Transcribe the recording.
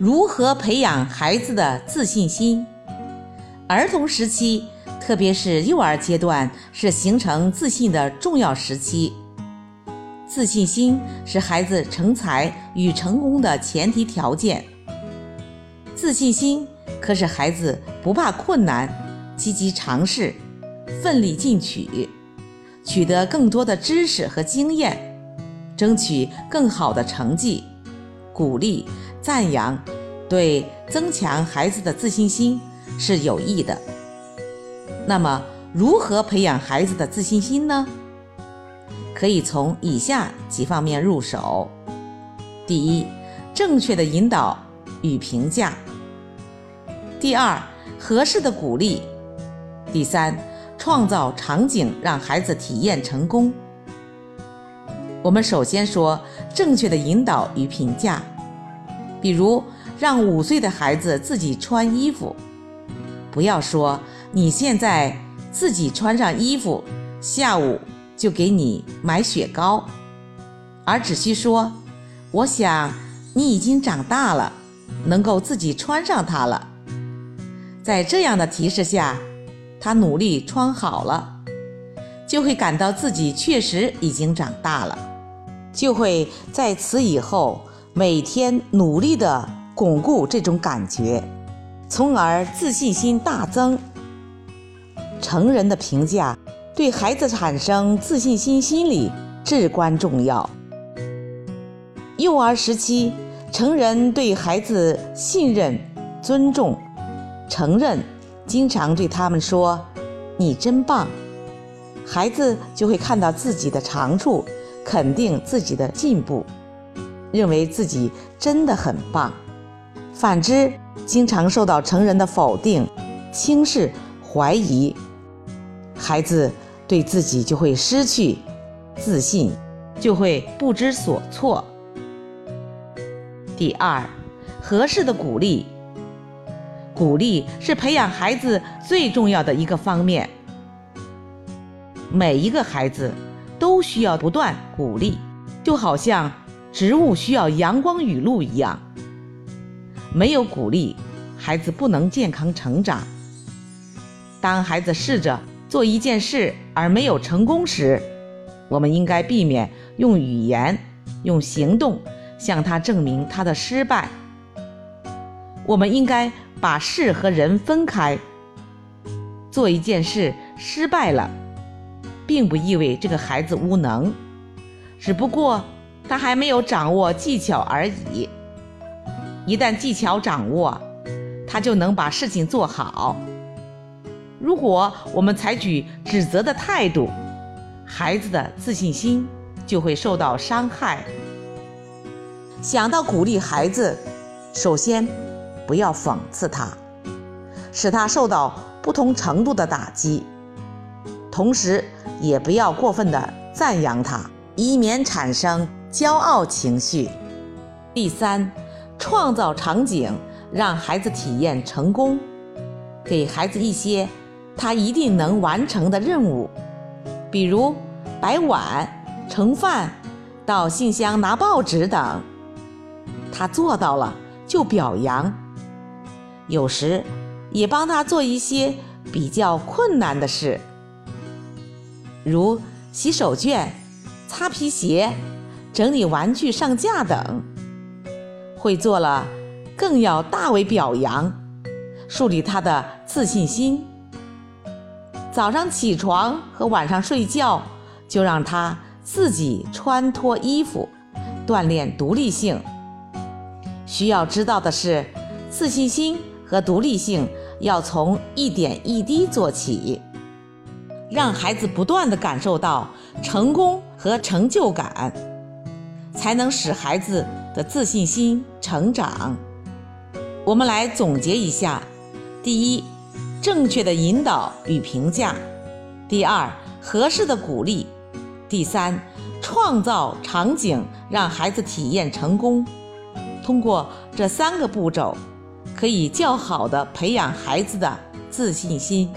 如何培养孩子的自信心？儿童时期，特别是幼儿阶段，是形成自信的重要时期。自信心是孩子成才与成功的前提条件。自信心可使孩子不怕困难，积极尝试，奋力进取，取得更多的知识和经验，争取更好的成绩。鼓励。赞扬对增强孩子的自信心是有益的。那么，如何培养孩子的自信心呢？可以从以下几方面入手：第一，正确的引导与评价；第二，合适的鼓励；第三，创造场景让孩子体验成功。我们首先说正确的引导与评价。比如，让五岁的孩子自己穿衣服，不要说你现在自己穿上衣服，下午就给你买雪糕，而只需说：“我想你已经长大了，能够自己穿上它了。”在这样的提示下，他努力穿好了，就会感到自己确实已经长大了，就会在此以后。每天努力地巩固这种感觉，从而自信心大增。成人的评价对孩子产生自信心心理至关重要。幼儿时期，成人对孩子信任、尊重、承认，经常对他们说：“你真棒。”孩子就会看到自己的长处，肯定自己的进步。认为自己真的很棒，反之，经常受到成人的否定、轻视、怀疑，孩子对自己就会失去自信，就会不知所措。第二，合适的鼓励，鼓励是培养孩子最重要的一个方面。每一个孩子都需要不断鼓励，就好像。植物需要阳光雨露一样，没有鼓励，孩子不能健康成长。当孩子试着做一件事而没有成功时，我们应该避免用语言、用行动向他证明他的失败。我们应该把事和人分开。做一件事失败了，并不意味这个孩子无能，只不过。他还没有掌握技巧而已。一旦技巧掌握，他就能把事情做好。如果我们采取指责的态度，孩子的自信心就会受到伤害。想到鼓励孩子，首先不要讽刺他，使他受到不同程度的打击；同时，也不要过分的赞扬他，以免产生。骄傲情绪。第三，创造场景，让孩子体验成功，给孩子一些他一定能完成的任务，比如摆碗、盛饭、到信箱拿报纸等。他做到了就表扬，有时也帮他做一些比较困难的事，如洗手绢、擦皮鞋。整理玩具上架等，会做了，更要大为表扬，树立他的自信心。早上起床和晚上睡觉，就让他自己穿脱衣服，锻炼独立性。需要知道的是，自信心和独立性要从一点一滴做起，让孩子不断的感受到成功和成就感。才能使孩子的自信心成长。我们来总结一下：第一，正确的引导与评价；第二，合适的鼓励；第三，创造场景让孩子体验成功。通过这三个步骤，可以较好的培养孩子的自信心。